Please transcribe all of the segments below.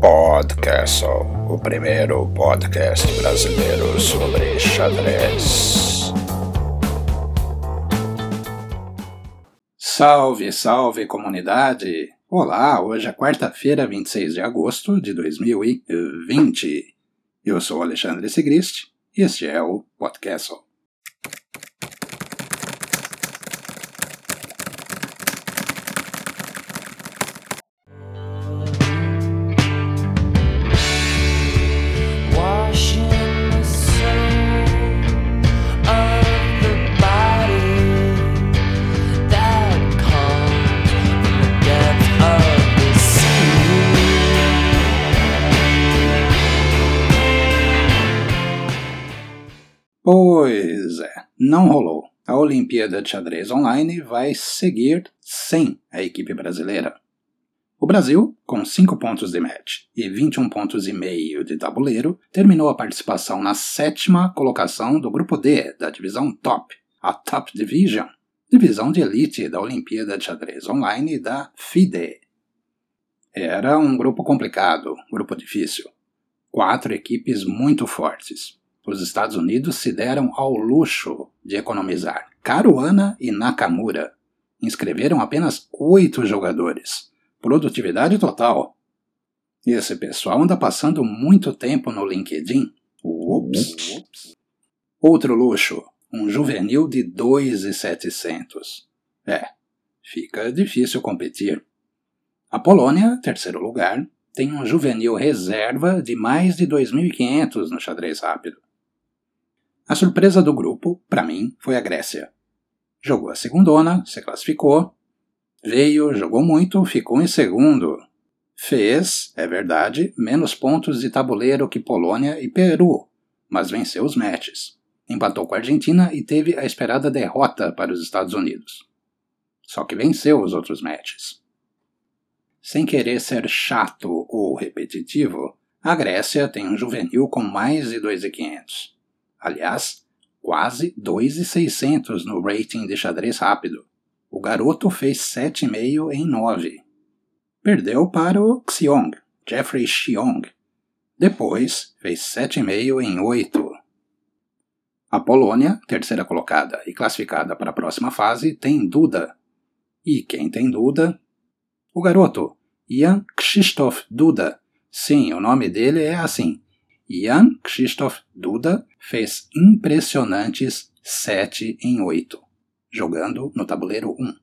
Podcastle, o primeiro podcast brasileiro sobre xadrez. Salve, salve comunidade! Olá, hoje é quarta-feira, 26 de agosto de 2020. Eu sou Alexandre Sigrist e este é o Podcastle. Pois é, não rolou. A Olimpíada de Xadrez Online vai seguir sem a equipe brasileira. O Brasil, com 5 pontos de match e 21 pontos e meio de tabuleiro, terminou a participação na sétima colocação do grupo D da divisão Top, a Top Division, divisão de elite da Olimpíada de Xadrez Online da FIDE. Era um grupo complicado, grupo difícil. Quatro equipes muito fortes, os Estados Unidos se deram ao luxo de economizar Caruana e Nakamura. Inscreveram apenas oito jogadores. Produtividade total. Esse pessoal anda passando muito tempo no LinkedIn. Ups. Outro luxo, um juvenil de 2,700. É, fica difícil competir. A Polônia, terceiro lugar, tem um juvenil reserva de mais de 2.500 no xadrez rápido. A surpresa do grupo, para mim, foi a Grécia. Jogou a segundona, se classificou, veio, jogou muito, ficou em segundo. Fez, é verdade, menos pontos de tabuleiro que Polônia e Peru, mas venceu os matches. Empatou com a Argentina e teve a esperada derrota para os Estados Unidos. Só que venceu os outros matches. Sem querer ser chato ou repetitivo, a Grécia tem um juvenil com mais de 2.500. Aliás, quase 2,600 no rating de xadrez rápido. O garoto fez 7,5 em 9. Perdeu para o Xiong, Jeffrey Xiong. Depois, fez 7,5 em 8. A Polônia, terceira colocada e classificada para a próxima fase, tem Duda. E quem tem Duda? O garoto, Jan Krzysztof Duda. Sim, o nome dele é assim, Jan Krzysztof Duda fez impressionantes 7 em 8, jogando no tabuleiro 1.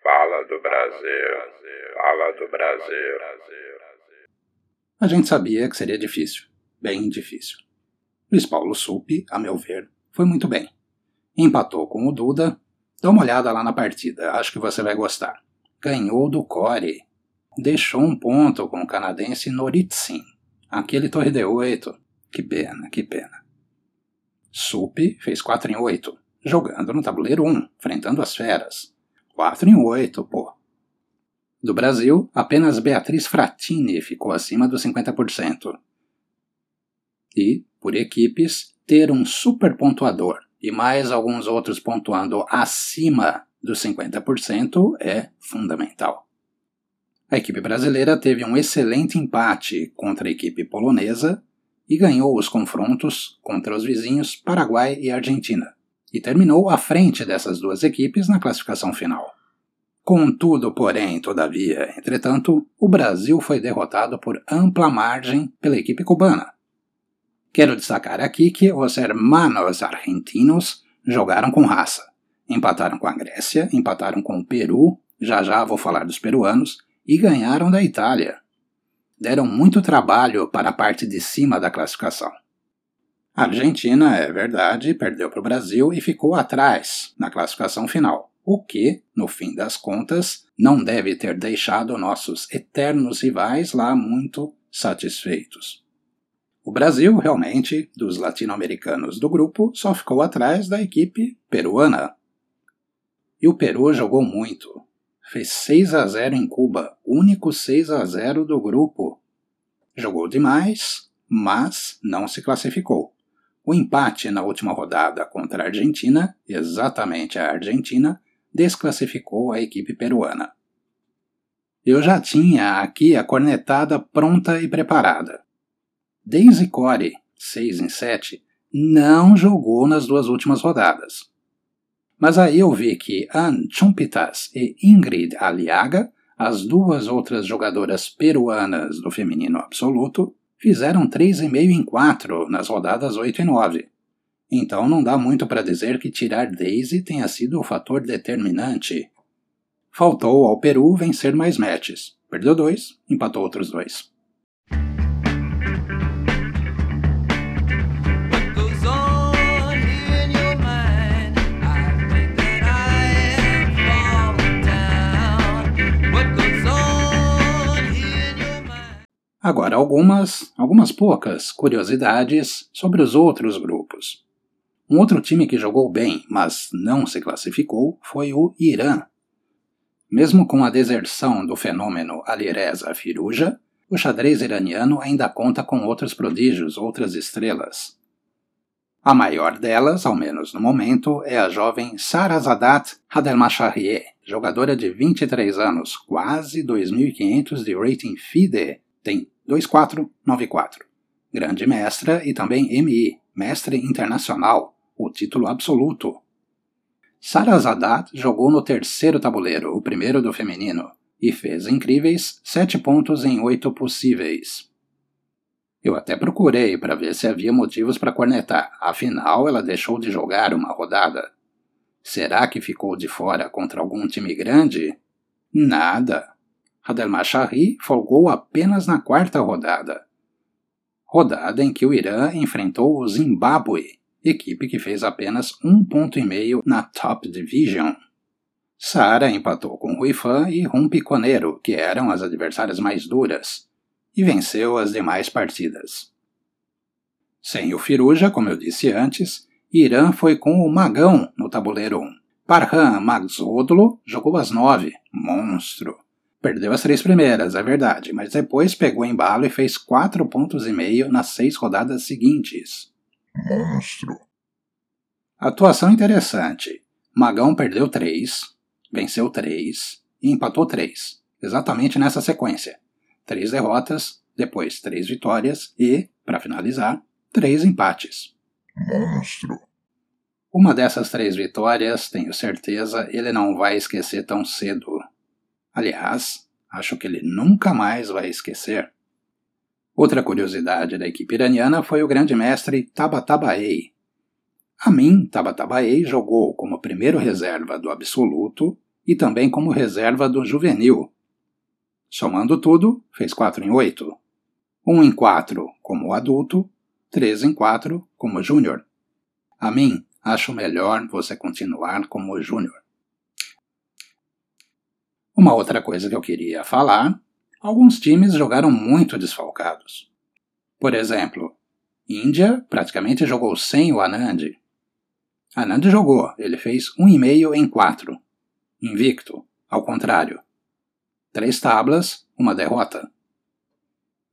Fala do Brasil, fala do Brasil. A gente sabia que seria difícil, bem difícil. Luiz Paulo Supi, a meu ver, foi muito bem. Empatou com o Duda. Dá uma olhada lá na partida, acho que você vai gostar. Ganhou do Core. Deixou um ponto com o canadense Noritsin Aquele torre de 8. Que pena, que pena. Sup fez 4 em 8, jogando no tabuleiro 1, enfrentando as feras. 4 em 8, pô. Do Brasil, apenas Beatriz Fratini ficou acima dos 50%. E, por equipes, ter um super pontuador e mais alguns outros pontuando acima dos 50% é fundamental. A equipe brasileira teve um excelente empate contra a equipe polonesa e ganhou os confrontos contra os vizinhos Paraguai e Argentina, e terminou à frente dessas duas equipes na classificação final. Contudo, porém, todavia, entretanto, o Brasil foi derrotado por ampla margem pela equipe cubana. Quero destacar aqui que os hermanos argentinos jogaram com raça. Empataram com a Grécia, empataram com o Peru, já já vou falar dos peruanos, e ganharam da Itália. Deram muito trabalho para a parte de cima da classificação. A Argentina, é verdade, perdeu para o Brasil e ficou atrás na classificação final, o que, no fim das contas, não deve ter deixado nossos eternos rivais lá muito satisfeitos. O Brasil, realmente, dos latino-americanos do grupo, só ficou atrás da equipe peruana. E o Peru jogou muito, fez 6 a 0 em Cuba, único 6 a 0 do grupo. Jogou demais, mas não se classificou. O empate na última rodada contra a Argentina, exatamente a Argentina, desclassificou a equipe peruana. Eu já tinha aqui a cornetada pronta e preparada. Daisy Core, 6 em 7, não jogou nas duas últimas rodadas. Mas aí eu vi que Ann Chumpitas e Ingrid Aliaga, as duas outras jogadoras peruanas do feminino absoluto, fizeram 3,5 em 4 nas rodadas 8 e 9. Então não dá muito para dizer que tirar Daisy tenha sido o fator determinante. Faltou ao Peru vencer mais matches. Perdeu dois, empatou outros dois. Agora, algumas, algumas poucas curiosidades sobre os outros grupos. Um outro time que jogou bem, mas não se classificou, foi o Irã. Mesmo com a deserção do fenômeno Alireza Firuja, o xadrez iraniano ainda conta com outros prodígios, outras estrelas. A maior delas, ao menos no momento, é a jovem Sarazadat Hadelmashahrieh, jogadora de 23 anos, quase 2.500 de rating FIDE, tem 2494. Grande mestra e também MI, mestre internacional, o título absoluto. Sara Zadat jogou no terceiro tabuleiro, o primeiro do feminino, e fez incríveis sete pontos em oito possíveis. Eu até procurei para ver se havia motivos para cornetar, afinal ela deixou de jogar uma rodada. Será que ficou de fora contra algum time grande? Nada. Hadelmashahri folgou apenas na quarta rodada. Rodada em que o Irã enfrentou o Zimbábue, equipe que fez apenas um ponto e meio na Top Division. Sara empatou com Ruifan e Rumpiconeiro, que eram as adversárias mais duras, e venceu as demais partidas. Sem o Firuja, como eu disse antes, Irã foi com o Magão no tabuleiro 1. Parham Magzodlo jogou às nove, monstro. Perdeu as três primeiras, é verdade, mas depois pegou embalo e fez quatro pontos e meio nas seis rodadas seguintes. Monstro. Atuação interessante. Magão perdeu três, venceu três e empatou três, exatamente nessa sequência. Três derrotas, depois três vitórias e, para finalizar, três empates. Monstro. Uma dessas três vitórias, tenho certeza, ele não vai esquecer tão cedo. Aliás, acho que ele nunca mais vai esquecer. Outra curiosidade da equipe iraniana foi o grande mestre Tabatabaei. Amin Tabatabaei jogou como primeiro reserva do absoluto e também como reserva do juvenil. Somando tudo, fez 4 em 8. 1 em 4 como adulto, 3 em 4 como júnior. Amin, acho melhor você continuar como júnior. Uma outra coisa que eu queria falar: alguns times jogaram muito desfalcados. Por exemplo, Índia praticamente jogou sem o Anand. Anand jogou, ele fez 1,5 em 4. Invicto, ao contrário. Três tablas, uma derrota.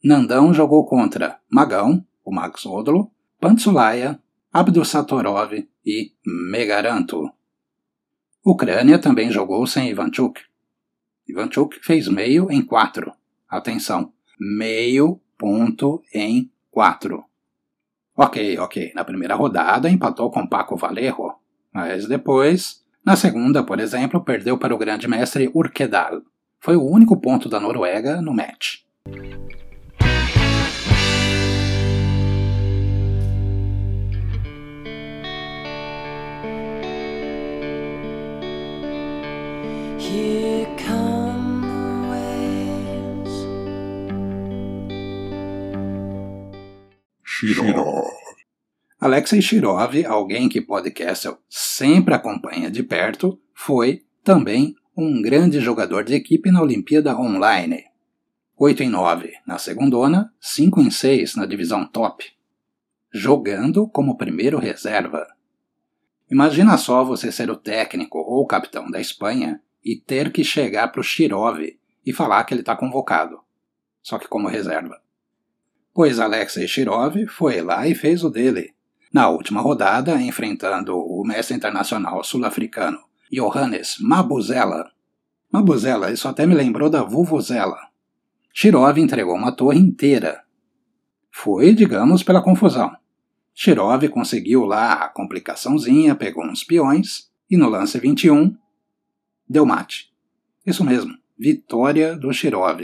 Nandão jogou contra Magão, o Max Odlo, Pantsulaya, Abdusatorov e Megaranto. Ucrânia também jogou sem Ivanchuk. Ivanchuk fez meio em 4. Atenção, meio ponto em 4. Ok, ok, na primeira rodada empatou com Paco Valerro, mas depois, na segunda, por exemplo, perdeu para o grande mestre Urkedal. Foi o único ponto da Noruega no match. Alexei Shirov, alguém que Podcastle sempre acompanha de perto, foi também um grande jogador de equipe na Olimpíada Online. 8 em 9 na segundona, 5 em 6 na divisão top. Jogando como primeiro reserva. Imagina só você ser o técnico ou capitão da Espanha e ter que chegar para o Shirov e falar que ele está convocado, só que como reserva. Pois Alexei Shirov foi lá e fez o dele. Na última rodada, enfrentando o mestre internacional sul-africano Johannes Mabuzela. Mabuzela, isso até me lembrou da Vuvuzela. Shirov entregou uma torre inteira. Foi, digamos, pela confusão. Shirov conseguiu lá a complicaçãozinha, pegou uns peões e no lance 21 deu mate. Isso mesmo, vitória do Shirov.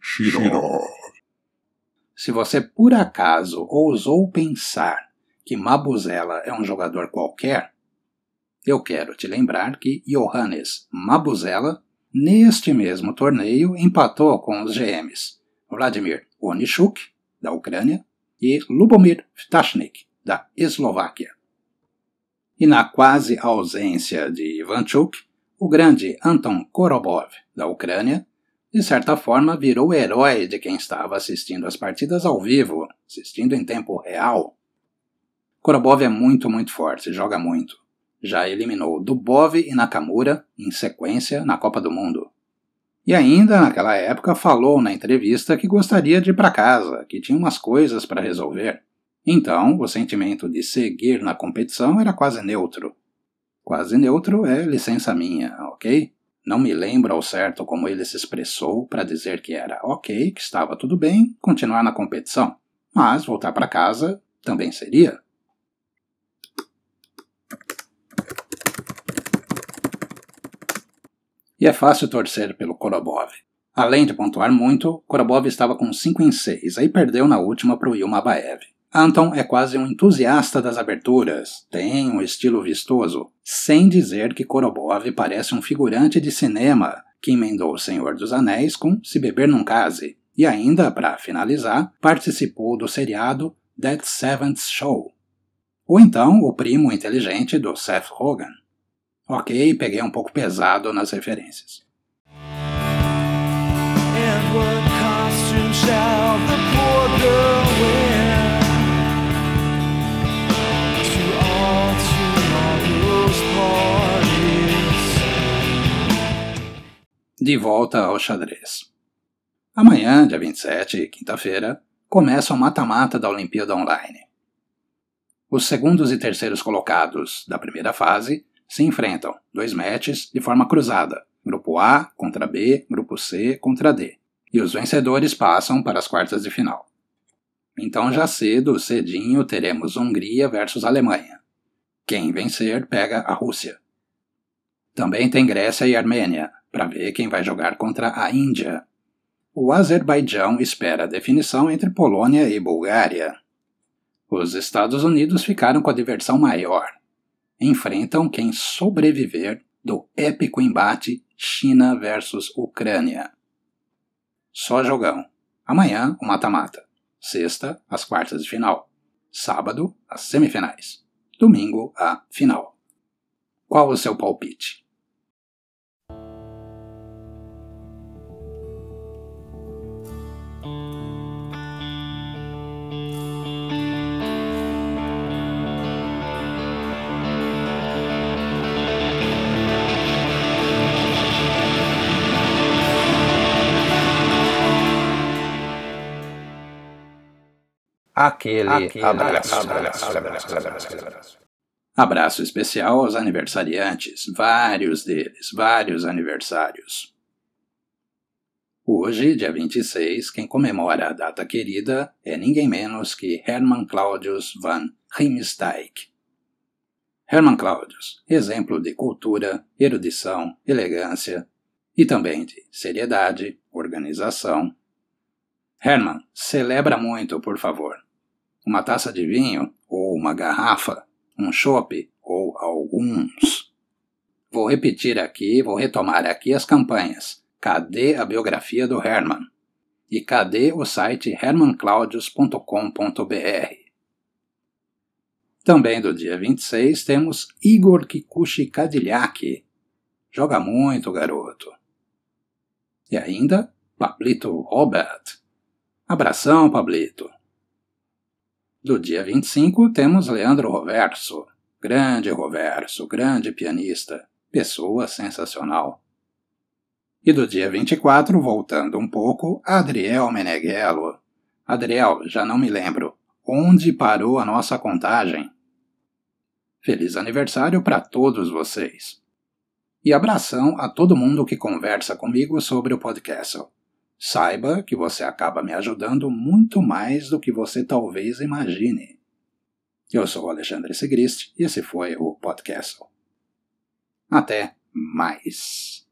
Shirov. Se você por acaso ousou pensar que Mabuzela é um jogador qualquer, eu quero te lembrar que Johannes Mabuzela, neste mesmo torneio, empatou com os GMs Vladimir Onishuk, da Ucrânia, e Lubomir Vtachnik, da Eslováquia. E na quase ausência de Ivanchuk, o grande Anton Korobov, da Ucrânia, de certa forma virou herói de quem estava assistindo as partidas ao vivo, assistindo em tempo real. Korobov é muito, muito forte, joga muito. Já eliminou Dubov e Nakamura em sequência na Copa do Mundo. E ainda, naquela época, falou na entrevista que gostaria de ir para casa, que tinha umas coisas para resolver. Então, o sentimento de seguir na competição era quase neutro. Quase neutro é licença minha, ok? Não me lembro ao certo como ele se expressou para dizer que era ok, que estava tudo bem, continuar na competição, mas voltar para casa também seria. E é fácil torcer pelo Korobov. Além de pontuar muito, Korobov estava com 5 em 6, aí perdeu na última para o Yuma Baev. Anton é quase um entusiasta das aberturas, tem um estilo vistoso, sem dizer que Korobov parece um figurante de cinema que emendou O Senhor dos Anéis com Se Beber Num Case, e ainda, para finalizar, participou do seriado That Seventh Show. Ou então o primo inteligente do Seth Rogen. Ok, peguei um pouco pesado nas referências. De volta ao xadrez. Amanhã, dia 27, quinta-feira, começa o mata-mata da Olimpíada Online. Os segundos e terceiros colocados da primeira fase se enfrentam, dois matches, de forma cruzada, grupo A contra B, grupo C contra D, e os vencedores passam para as quartas de final. Então já cedo, cedinho, teremos Hungria versus Alemanha. Quem vencer pega a Rússia. Também tem Grécia e Armênia, para ver quem vai jogar contra a Índia. O Azerbaijão espera a definição entre Polônia e Bulgária. Os Estados Unidos ficaram com a diversão maior, enfrentam quem sobreviver do épico embate China versus Ucrânia. Só jogão. Amanhã, o mata-mata. Sexta, as quartas de final. Sábado, as semifinais. Domingo, a final. Qual o seu palpite? Aquele, aquele abraço, abraço, abraço, abraço, Abraço especial aos aniversariantes, vários deles, vários aniversários. Hoje, dia 26, quem comemora a data querida é ninguém menos que Hermann Claudius van Riemsdijk. Hermann Claudius, exemplo de cultura, erudição, elegância e também de seriedade, organização. Hermann, celebra muito, por favor uma taça de vinho ou uma garrafa, um chope ou alguns. Vou repetir aqui, vou retomar aqui as campanhas. Cadê a biografia do Herman? E cadê o site hermanclaudius.com.br? Também do dia 26 temos Igor Kikuchi Cadillac. Joga muito, garoto. E ainda, Pablito Robert. Abração, Pablito. Do dia 25 temos Leandro Roverso. Grande Roverso, grande pianista, pessoa sensacional. E do dia 24, voltando um pouco, Adriel Meneghello. Adriel, já não me lembro. onde parou a nossa contagem. Feliz aniversário para todos vocês! E abração a todo mundo que conversa comigo sobre o podcast. Saiba que você acaba me ajudando muito mais do que você talvez imagine. Eu sou o Alexandre Segrist e esse foi o podcast. Até mais!